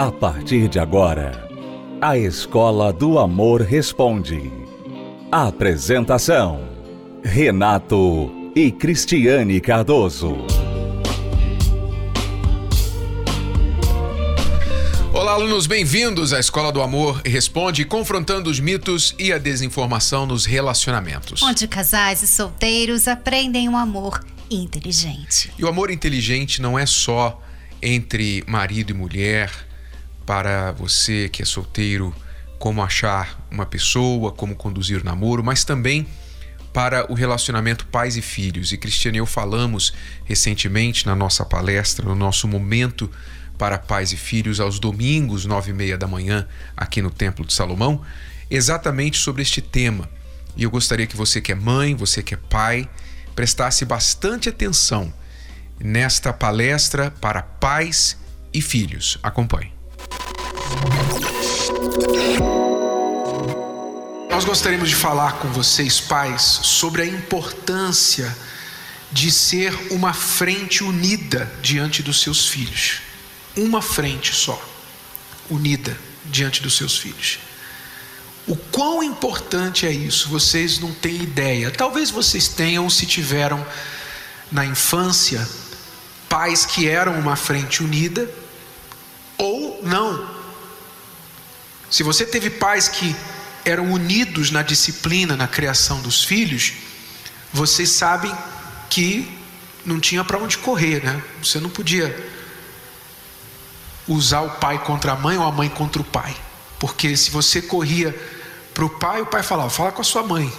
A partir de agora, a Escola do Amor Responde. Apresentação: Renato e Cristiane Cardoso. Olá, alunos, bem-vindos à Escola do Amor Responde, confrontando os mitos e a desinformação nos relacionamentos. Onde casais e solteiros aprendem um amor inteligente. E o amor inteligente não é só entre marido e mulher, para você que é solteiro, como achar uma pessoa, como conduzir o namoro, mas também para o relacionamento pais e filhos. E Cristiane e eu falamos recentemente na nossa palestra, no nosso momento para pais e filhos, aos domingos, nove e meia da manhã, aqui no Templo de Salomão, exatamente sobre este tema. E eu gostaria que você que é mãe, você que é pai, prestasse bastante atenção nesta palestra para pais e filhos. Acompanhe. Nós gostaríamos de falar com vocês, pais, sobre a importância de ser uma frente unida diante dos seus filhos. Uma frente só, unida diante dos seus filhos. O quão importante é isso, vocês não têm ideia. Talvez vocês tenham, se tiveram na infância, pais que eram uma frente unida, ou não. Se você teve pais que eram unidos na disciplina, na criação dos filhos, vocês sabem que não tinha para onde correr, né? Você não podia usar o pai contra a mãe ou a mãe contra o pai, porque se você corria para o pai, o pai falava: fala com a sua mãe.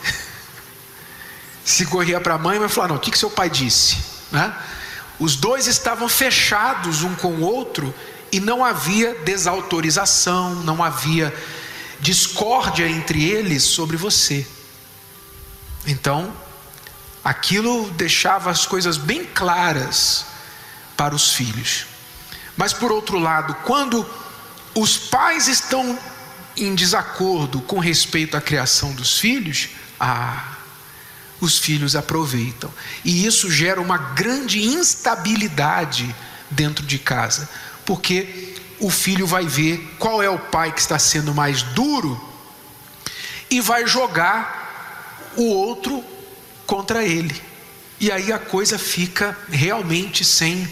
se corria para a mãe, vai falar: não, o que, que seu pai disse, né? Os dois estavam fechados um com o outro e não havia desautorização, não havia discórdia entre eles sobre você. Então, aquilo deixava as coisas bem claras para os filhos. Mas por outro lado, quando os pais estão em desacordo com respeito à criação dos filhos, ah, os filhos aproveitam. E isso gera uma grande instabilidade dentro de casa, porque o filho vai ver qual é o pai que está sendo mais duro e vai jogar o outro contra ele. E aí a coisa fica realmente sem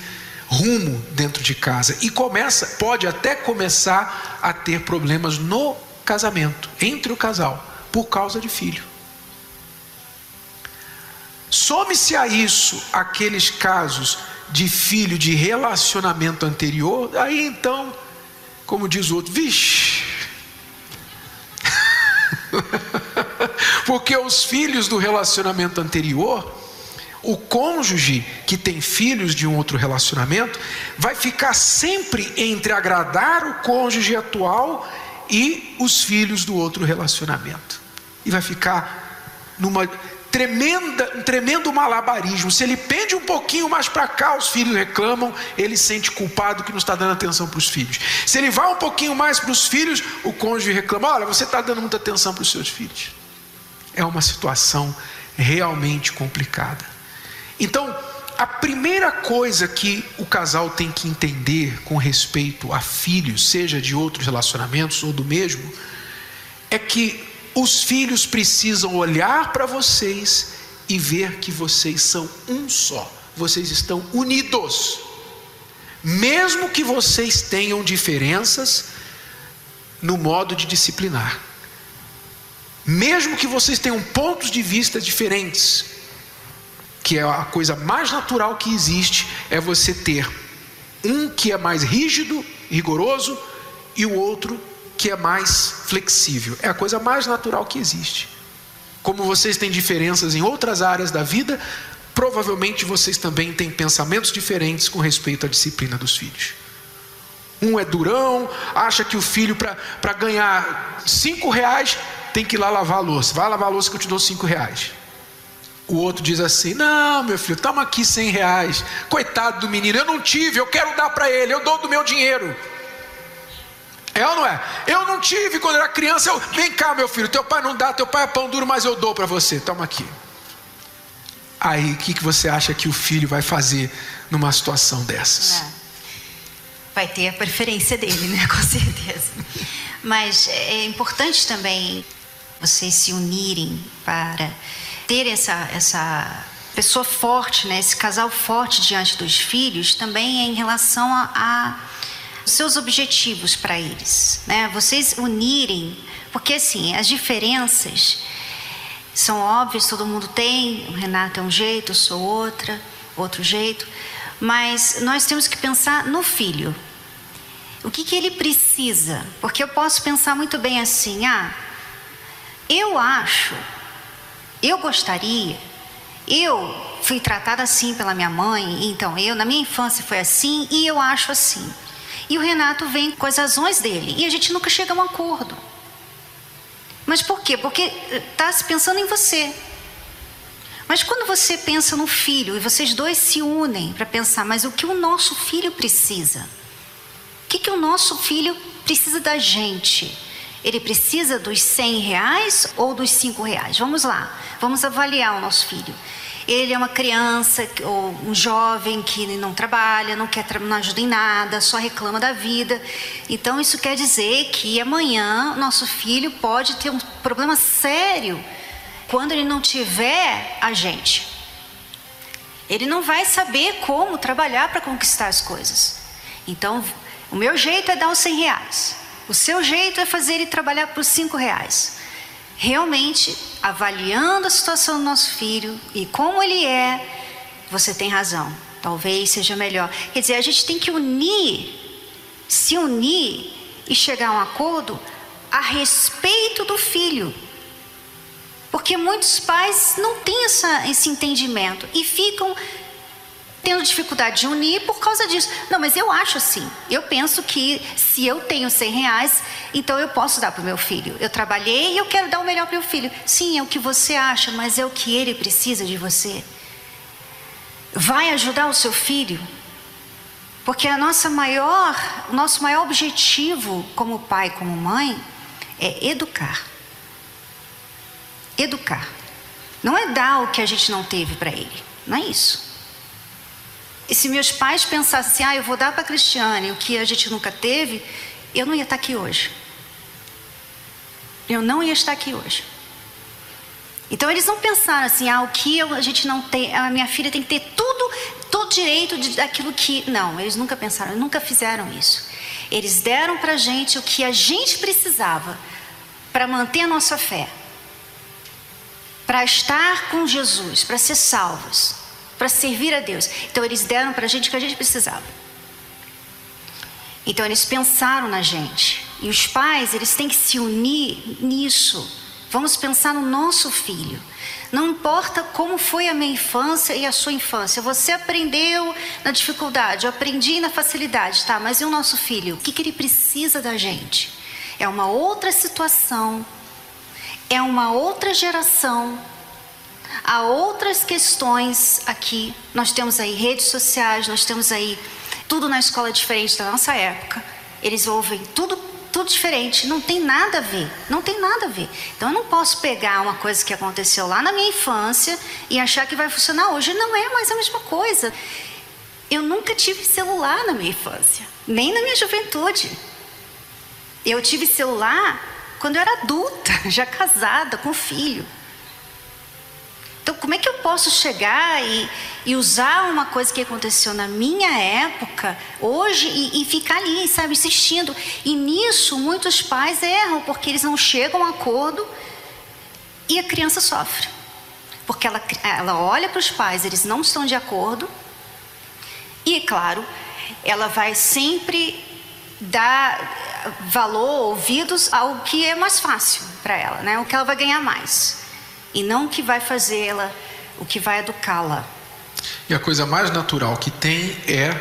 rumo dentro de casa e começa, pode até começar a ter problemas no casamento, entre o casal, por causa de filho. Some-se a isso aqueles casos de filho de relacionamento anterior, aí então, como diz o outro, vixe. Porque os filhos do relacionamento anterior, o cônjuge que tem filhos de um outro relacionamento, vai ficar sempre entre agradar o cônjuge atual e os filhos do outro relacionamento. E vai ficar numa tremenda, um tremendo malabarismo. Se ele pende um pouquinho mais para cá, os filhos reclamam, ele sente culpado que não está dando atenção para os filhos. Se ele vai um pouquinho mais para os filhos, o cônjuge reclama: olha, você está dando muita atenção para os seus filhos. É uma situação realmente complicada. Então, a primeira coisa que o casal tem que entender com respeito a filhos, seja de outros relacionamentos ou do mesmo, é que os filhos precisam olhar para vocês e ver que vocês são um só, vocês estão unidos. Mesmo que vocês tenham diferenças no modo de disciplinar, mesmo que vocês tenham pontos de vista diferentes, que é a coisa mais natural que existe, é você ter um que é mais rígido, rigoroso, e o outro que é mais flexível. É a coisa mais natural que existe. Como vocês têm diferenças em outras áreas da vida, provavelmente vocês também têm pensamentos diferentes com respeito à disciplina dos filhos. Um é durão, acha que o filho, para ganhar cinco reais, tem que ir lá lavar a louça. Vai lavar a louça que eu te dou cinco reais. O outro diz assim: Não, meu filho, toma aqui cem reais. Coitado do menino, eu não tive, eu quero dar para ele, eu dou do meu dinheiro. É ou não é? Eu não tive quando era criança. Eu, Vem cá, meu filho. Teu pai não dá, teu pai é pão duro, mas eu dou para você. Toma aqui. Aí, o que, que você acha que o filho vai fazer numa situação dessas? É. vai ter a preferência dele, né? Com certeza. Mas é importante também vocês se unirem para ter essa, essa pessoa forte, né? esse casal forte diante dos filhos, também é em relação a, a seus objetivos para eles. Né? Vocês unirem, porque assim, as diferenças são óbvias, todo mundo tem, o Renato é um jeito, eu sou outra, outro jeito, mas nós temos que pensar no filho. O que, que ele precisa? Porque eu posso pensar muito bem assim, ah, eu acho, eu gostaria, eu fui tratada assim pela minha mãe, então eu, na minha infância foi assim e eu acho assim. E o Renato vem com as razões dele e a gente nunca chega a um acordo. Mas por quê? Porque está se pensando em você. Mas quando você pensa no filho e vocês dois se unem para pensar, mas o que o nosso filho precisa? O que, que o nosso filho precisa da gente? Ele precisa dos 100 reais ou dos 5 reais? Vamos lá, vamos avaliar o nosso filho. Ele é uma criança ou um jovem que não trabalha, não quer não ajuda em nada, só reclama da vida. Então isso quer dizer que amanhã nosso filho pode ter um problema sério quando ele não tiver a gente. Ele não vai saber como trabalhar para conquistar as coisas. Então, o meu jeito é dar os 100 reais. O seu jeito é fazer ele trabalhar por cinco reais. Realmente, avaliando a situação do nosso filho e como ele é, você tem razão. Talvez seja melhor. Quer dizer, a gente tem que unir, se unir e chegar a um acordo a respeito do filho. Porque muitos pais não têm essa, esse entendimento e ficam tendo dificuldade de unir por causa disso. Não, mas eu acho assim. Eu penso que se eu tenho 100 reais, então eu posso dar para o meu filho. Eu trabalhei e eu quero dar o melhor para o meu filho. Sim, é o que você acha, mas é o que ele precisa de você. Vai ajudar o seu filho? Porque a nossa maior, o nosso maior objetivo como pai, como mãe, é educar. Educar. Não é dar o que a gente não teve para ele. Não é isso. E se meus pais pensassem ah, eu vou dar para a Cristiane o que a gente nunca teve, eu não ia estar aqui hoje. Eu não ia estar aqui hoje. Então eles não pensaram assim, ah, o que a gente não tem, a minha filha tem que ter tudo, todo direito de, daquilo que. Não, eles nunca pensaram, nunca fizeram isso. Eles deram para a gente o que a gente precisava para manter a nossa fé, para estar com Jesus, para ser salvos para servir a Deus. Então eles deram para a gente o que a gente precisava. Então eles pensaram na gente. E os pais, eles têm que se unir nisso. Vamos pensar no nosso filho. Não importa como foi a minha infância e a sua infância. Você aprendeu na dificuldade, eu aprendi na facilidade, tá? Mas e o nosso filho? O que, que ele precisa da gente? É uma outra situação, é uma outra geração, Há outras questões aqui. Nós temos aí redes sociais, nós temos aí tudo na escola diferente da nossa época. Eles ouvem tudo tudo diferente, não tem nada a ver, não tem nada a ver. Então eu não posso pegar uma coisa que aconteceu lá na minha infância e achar que vai funcionar hoje. Não é mais a mesma coisa. Eu nunca tive celular na minha infância, nem na minha juventude. Eu tive celular quando eu era adulta, já casada, com filho. Como é que eu posso chegar e, e usar uma coisa que aconteceu na minha época, hoje, e, e, ficar ali, sabe, insistindo? E nisso, muitos pais erram, porque eles não chegam a acordo e a criança sofre. Porque ela, ela olha para os pais, eles não estão de acordo, e, claro, ela vai sempre dar valor, ouvidos ao que é mais fácil para ela, né? o que ela vai ganhar mais e não o que vai fazê-la, o que vai educá-la. E a coisa mais natural que tem é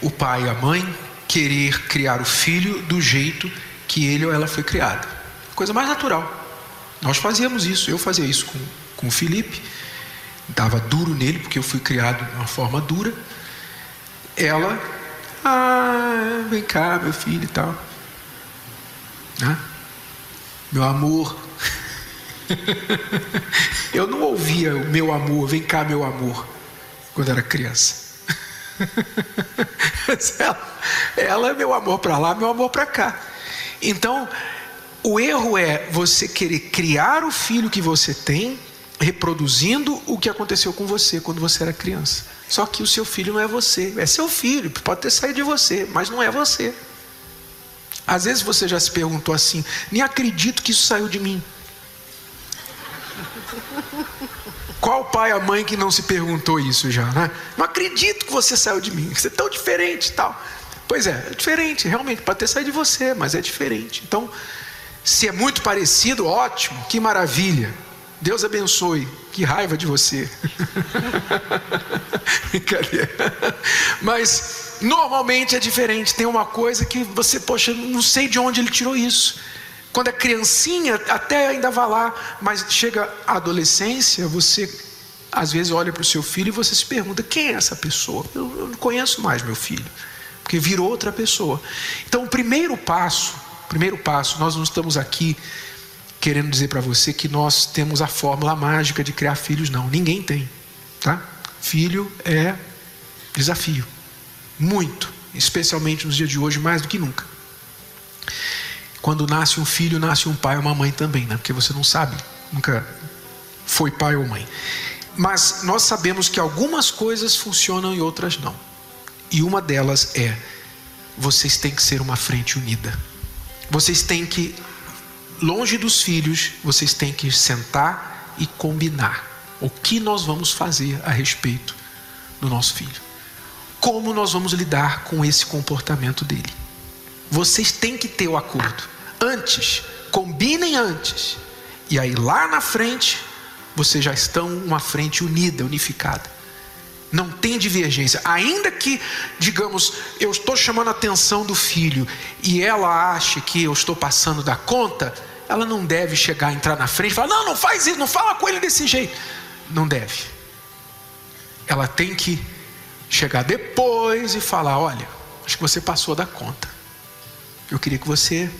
o pai e a mãe querer criar o filho do jeito que ele ou ela foi criada. Coisa mais natural. Nós fazíamos isso, eu fazia isso com, com o Felipe, dava duro nele, porque eu fui criado de uma forma dura. Ela, ah, vem cá, meu filho e tal. Né? Meu amor, eu não ouvia o meu amor, vem cá, meu amor, quando era criança. ela, ela é meu amor para lá, meu amor para cá. Então, o erro é você querer criar o filho que você tem, reproduzindo o que aconteceu com você quando você era criança. Só que o seu filho não é você, é seu filho, pode ter saído de você, mas não é você. Às vezes você já se perguntou assim: nem acredito que isso saiu de mim. Qual pai ou mãe que não se perguntou isso já, né? Não acredito que você saiu de mim, você é tão diferente tal. Pois é, é diferente, realmente, pode ter saído de você, mas é diferente. Então, se é muito parecido, ótimo, que maravilha. Deus abençoe. Que raiva de você. Brincadeira. Mas normalmente é diferente. Tem uma coisa que você, poxa, não sei de onde ele tirou isso. Quando é criancinha, até ainda vai lá, mas chega a adolescência, você às vezes olha para o seu filho e você se pergunta: quem é essa pessoa? Eu, eu não conheço mais meu filho, porque virou outra pessoa. Então, o primeiro passo Primeiro passo, nós não estamos aqui querendo dizer para você que nós temos a fórmula mágica de criar filhos, não. Ninguém tem, tá? Filho é desafio, muito, especialmente nos dias de hoje, mais do que nunca. Quando nasce um filho, nasce um pai ou uma mãe também, né? Porque você não sabe, nunca foi pai ou mãe. Mas nós sabemos que algumas coisas funcionam e outras não. E uma delas é: vocês têm que ser uma frente unida. Vocês têm que, longe dos filhos, vocês têm que sentar e combinar o que nós vamos fazer a respeito do nosso filho. Como nós vamos lidar com esse comportamento dele. Vocês têm que ter o acordo. Antes, combinem antes. E aí lá na frente, vocês já estão uma frente unida, unificada. Não tem divergência. Ainda que, digamos, eu estou chamando a atenção do filho e ela ache que eu estou passando da conta, ela não deve chegar, entrar na frente e falar: não, não faz isso, não fala com ele desse jeito. Não deve. Ela tem que chegar depois e falar: olha, acho que você passou da conta. Eu queria que você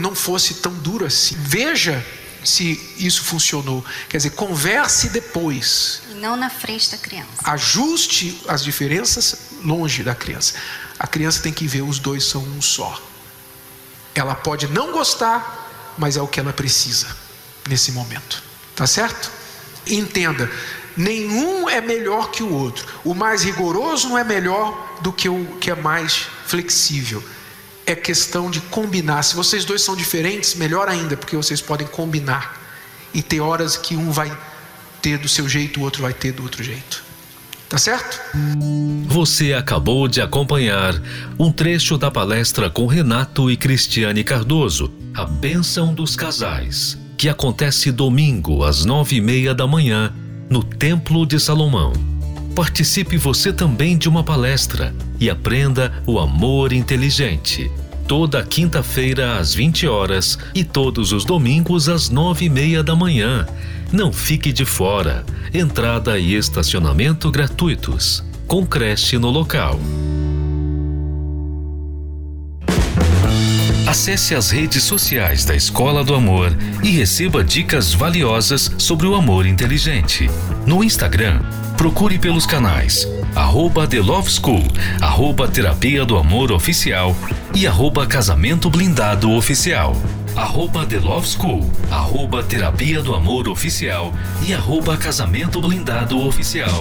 não fosse tão duro assim. Veja se isso funcionou. Quer dizer, converse depois. E não na frente da criança. Ajuste as diferenças longe da criança. A criança tem que ver os dois são um só. Ela pode não gostar, mas é o que ela precisa nesse momento. Tá certo? Entenda, nenhum é melhor que o outro. O mais rigoroso não é melhor do que o que é mais flexível é questão de combinar. Se vocês dois são diferentes, melhor ainda, porque vocês podem combinar. E ter horas que um vai ter do seu jeito, o outro vai ter do outro jeito. Tá certo? Você acabou de acompanhar um trecho da palestra com Renato e Cristiane Cardoso, A Bênção dos Casais, que acontece domingo às nove e meia da manhã no Templo de Salomão. Participe você também de uma palestra e aprenda o amor inteligente. Toda quinta-feira às 20 horas e todos os domingos às nove e meia da manhã. Não fique de fora. Entrada e estacionamento gratuitos. Com creche no local. Acesse as redes sociais da Escola do Amor e receba dicas valiosas sobre o amor inteligente. No Instagram, Procure pelos canais arroba The Love School, arroba Terapia do Amor Oficial e arroba Casamento Blindado Oficial. Arroba The Love School, arroba Terapia do Amor Oficial e arroba Casamento Blindado Oficial.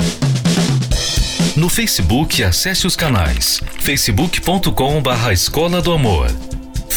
No Facebook, acesse os canais facebook.com barra Escola do Amor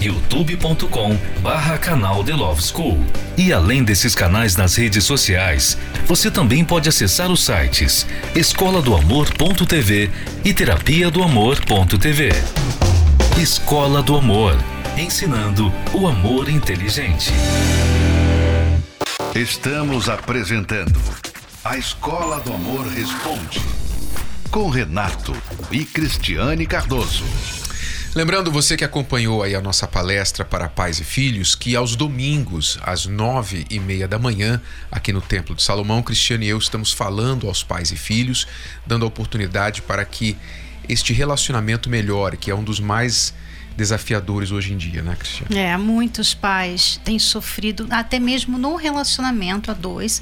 youtube.com barra canal The Love School. E além desses canais nas redes sociais, você também pode acessar os sites escola do amor.tv e terapia do amor.tv. Escola do Amor, ensinando o amor inteligente. Estamos apresentando a Escola do Amor Responde, com Renato e Cristiane Cardoso. Lembrando você que acompanhou aí a nossa palestra para pais e filhos, que aos domingos, às nove e meia da manhã, aqui no Templo de Salomão, Cristiano e eu estamos falando aos pais e filhos, dando a oportunidade para que este relacionamento melhore, que é um dos mais desafiadores hoje em dia, né, Cristiano? É, muitos pais têm sofrido, até mesmo no relacionamento a dois,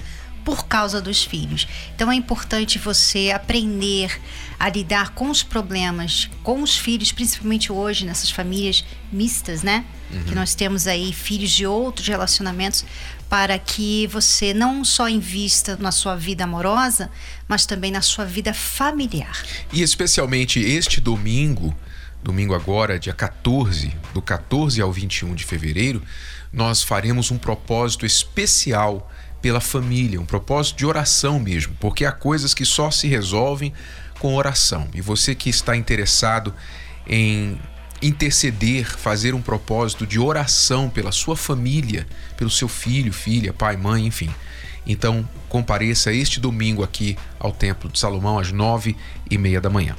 por causa dos filhos. Então é importante você aprender a lidar com os problemas, com os filhos, principalmente hoje nessas famílias mistas, né? Uhum. Que nós temos aí filhos de outros relacionamentos, para que você não só invista na sua vida amorosa, mas também na sua vida familiar. E especialmente este domingo, domingo agora, dia 14, do 14 ao 21 de fevereiro, nós faremos um propósito especial pela família, um propósito de oração mesmo, porque há coisas que só se resolvem com oração. E você que está interessado em interceder, fazer um propósito de oração pela sua família, pelo seu filho, filha, pai, mãe, enfim. Então, compareça este domingo aqui ao Templo de Salomão às nove e meia da manhã.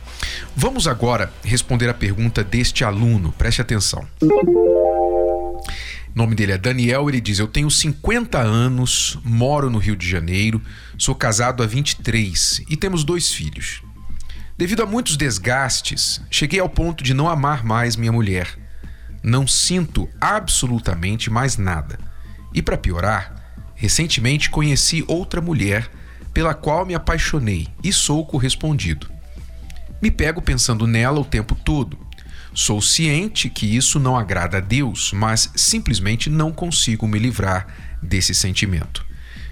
Vamos agora responder a pergunta deste aluno. Preste atenção. O nome dele é Daniel, ele diz: Eu tenho 50 anos, moro no Rio de Janeiro, sou casado há 23 e temos dois filhos. Devido a muitos desgastes, cheguei ao ponto de não amar mais minha mulher. Não sinto absolutamente mais nada. E para piorar, recentemente conheci outra mulher pela qual me apaixonei e sou correspondido. Me pego pensando nela o tempo todo Sou ciente que isso não agrada a Deus, mas simplesmente não consigo me livrar desse sentimento.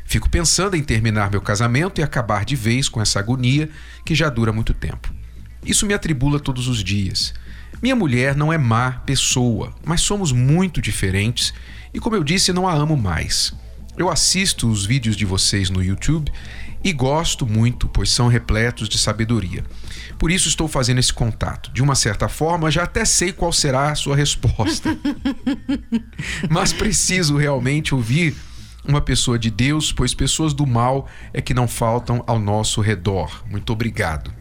Fico pensando em terminar meu casamento e acabar de vez com essa agonia que já dura muito tempo. Isso me atribula todos os dias. Minha mulher não é má pessoa, mas somos muito diferentes e, como eu disse, não a amo mais. Eu assisto os vídeos de vocês no YouTube e gosto muito, pois são repletos de sabedoria. Por isso estou fazendo esse contato. De uma certa forma, já até sei qual será a sua resposta. Mas preciso realmente ouvir uma pessoa de Deus, pois pessoas do mal é que não faltam ao nosso redor. Muito obrigado.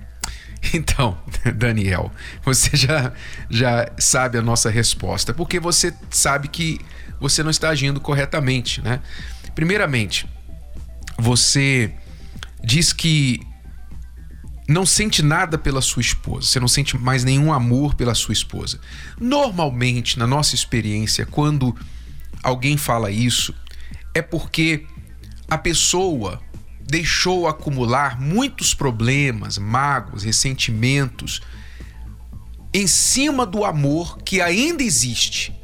Então, Daniel, você já, já sabe a nossa resposta, porque você sabe que você não está agindo corretamente, né? Primeiramente, você diz que não sente nada pela sua esposa, você não sente mais nenhum amor pela sua esposa. Normalmente, na nossa experiência, quando alguém fala isso, é porque a pessoa deixou acumular muitos problemas, mágoas, ressentimentos em cima do amor que ainda existe.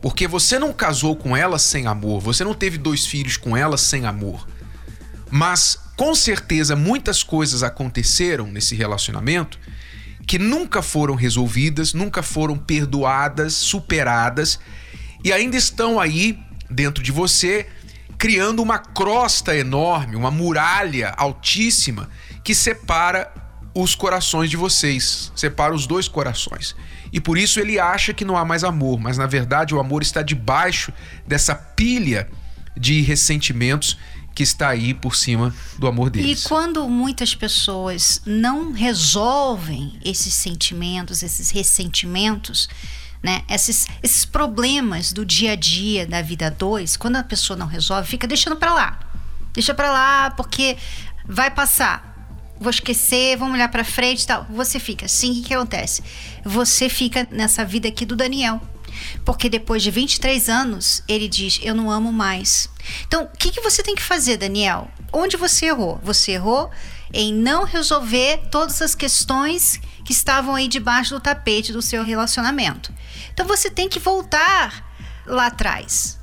Porque você não casou com ela sem amor, você não teve dois filhos com ela sem amor. Mas com certeza muitas coisas aconteceram nesse relacionamento que nunca foram resolvidas, nunca foram perdoadas, superadas e ainda estão aí dentro de você criando uma crosta enorme, uma muralha altíssima que separa os corações de vocês, separa os dois corações. E por isso ele acha que não há mais amor, mas na verdade o amor está debaixo dessa pilha de ressentimentos que está aí por cima do amor deles. E quando muitas pessoas não resolvem esses sentimentos, esses ressentimentos, né? Esses, esses problemas do dia a dia da vida dois, quando a pessoa não resolve, fica deixando para lá. Deixa para lá porque vai passar. Vou esquecer, vamos olhar para frente e tal. Você fica assim, o que, que acontece? Você fica nessa vida aqui do Daniel porque depois de 23 anos, ele diz: Eu não amo mais. Então, o que, que você tem que fazer, Daniel? Onde você errou? Você errou em não resolver todas as questões que estavam aí debaixo do tapete do seu relacionamento. Então, você tem que voltar lá atrás.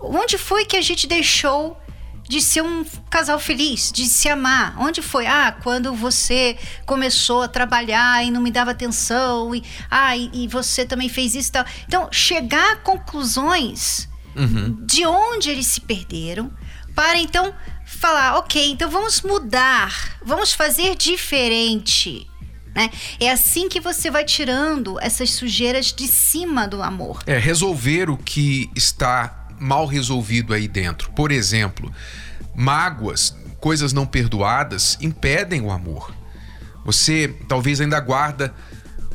Onde foi que a gente deixou de ser um casal feliz, de se amar. Onde foi? Ah, quando você começou a trabalhar e não me dava atenção, e, ah, e, e você também fez isso e tal. Então, chegar a conclusões uhum. de onde eles se perderam, para então falar, ok, então vamos mudar, vamos fazer diferente. Né? É assim que você vai tirando essas sujeiras de cima do amor. É resolver o que está mal resolvido aí dentro. Por exemplo, mágoas, coisas não perdoadas impedem o amor. Você talvez ainda guarda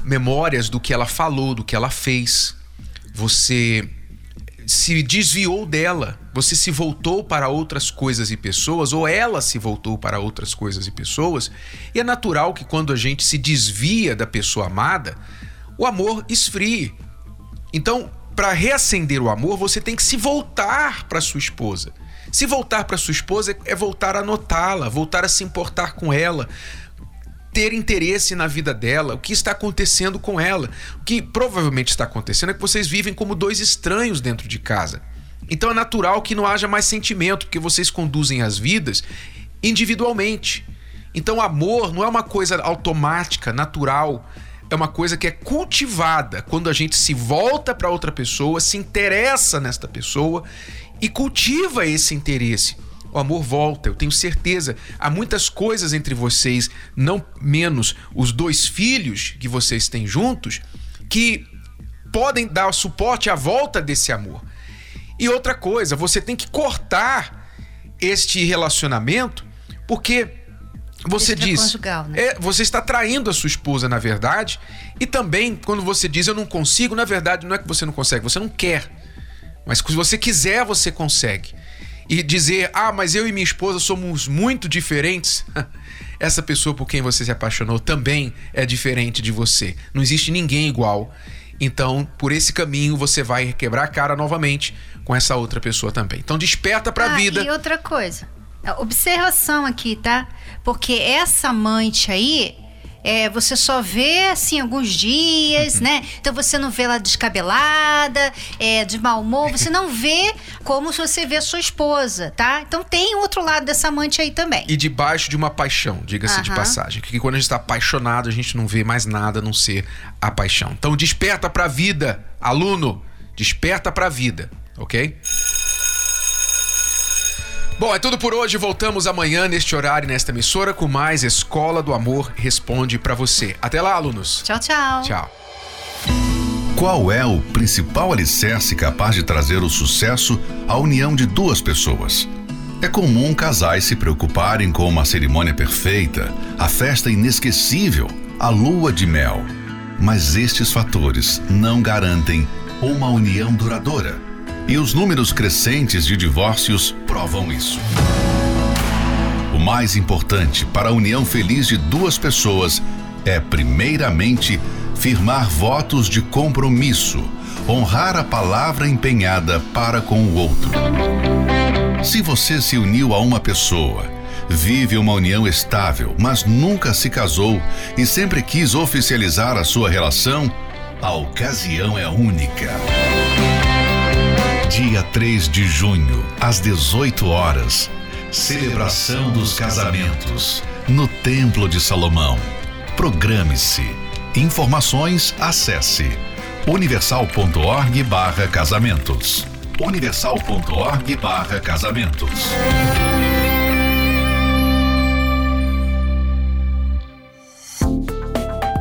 memórias do que ela falou, do que ela fez. Você se desviou dela, você se voltou para outras coisas e pessoas, ou ela se voltou para outras coisas e pessoas, e é natural que quando a gente se desvia da pessoa amada, o amor esfrie. Então, para reacender o amor, você tem que se voltar para sua esposa. Se voltar para sua esposa é voltar a notá-la, voltar a se importar com ela, ter interesse na vida dela, o que está acontecendo com ela. O que provavelmente está acontecendo é que vocês vivem como dois estranhos dentro de casa. Então é natural que não haja mais sentimento, porque vocês conduzem as vidas individualmente. Então, amor não é uma coisa automática, natural. É uma coisa que é cultivada quando a gente se volta para outra pessoa, se interessa nesta pessoa e cultiva esse interesse o amor volta, eu tenho certeza. Há muitas coisas entre vocês, não menos os dois filhos que vocês têm juntos, que podem dar suporte à volta desse amor. E outra coisa, você tem que cortar este relacionamento, porque você diz. Conjugal, né? é, você está traindo a sua esposa, na verdade. E também, quando você diz eu não consigo, na verdade, não é que você não consegue, você não quer. Mas se você quiser, você consegue e dizer, ah, mas eu e minha esposa somos muito diferentes, essa pessoa por quem você se apaixonou também é diferente de você. Não existe ninguém igual. Então, por esse caminho, você vai quebrar a cara novamente com essa outra pessoa também. Então, desperta para a ah, vida. E outra coisa, observação aqui, tá? Porque essa amante aí, é, você só vê assim alguns dias, uhum. né? Então você não vê ela descabelada, é, de mau humor, você não vê como se você vê a sua esposa, tá? Então tem outro lado dessa amante aí também. E debaixo de uma paixão, diga-se uhum. de passagem. Que quando a gente está apaixonado, a gente não vê mais nada a não ser a paixão. Então desperta para a vida, aluno, desperta para a vida, ok? Bom, é tudo por hoje. Voltamos amanhã neste horário, nesta emissora, com mais Escola do Amor Responde para você. Até lá, alunos. Tchau, tchau. Tchau. Qual é o principal alicerce capaz de trazer o sucesso à união de duas pessoas? É comum casais se preocuparem com uma cerimônia perfeita, a festa inesquecível, a lua de mel. Mas estes fatores não garantem uma união duradoura. E os números crescentes de divórcios provam isso. O mais importante para a união feliz de duas pessoas é, primeiramente, firmar votos de compromisso, honrar a palavra empenhada para com o outro. Se você se uniu a uma pessoa, vive uma união estável, mas nunca se casou e sempre quis oficializar a sua relação, a ocasião é única. Dia 3 de junho, às 18 horas. Celebração dos casamentos no Templo de Salomão. Programe-se. Informações acesse universal.org/casamentos. universal.org/casamentos.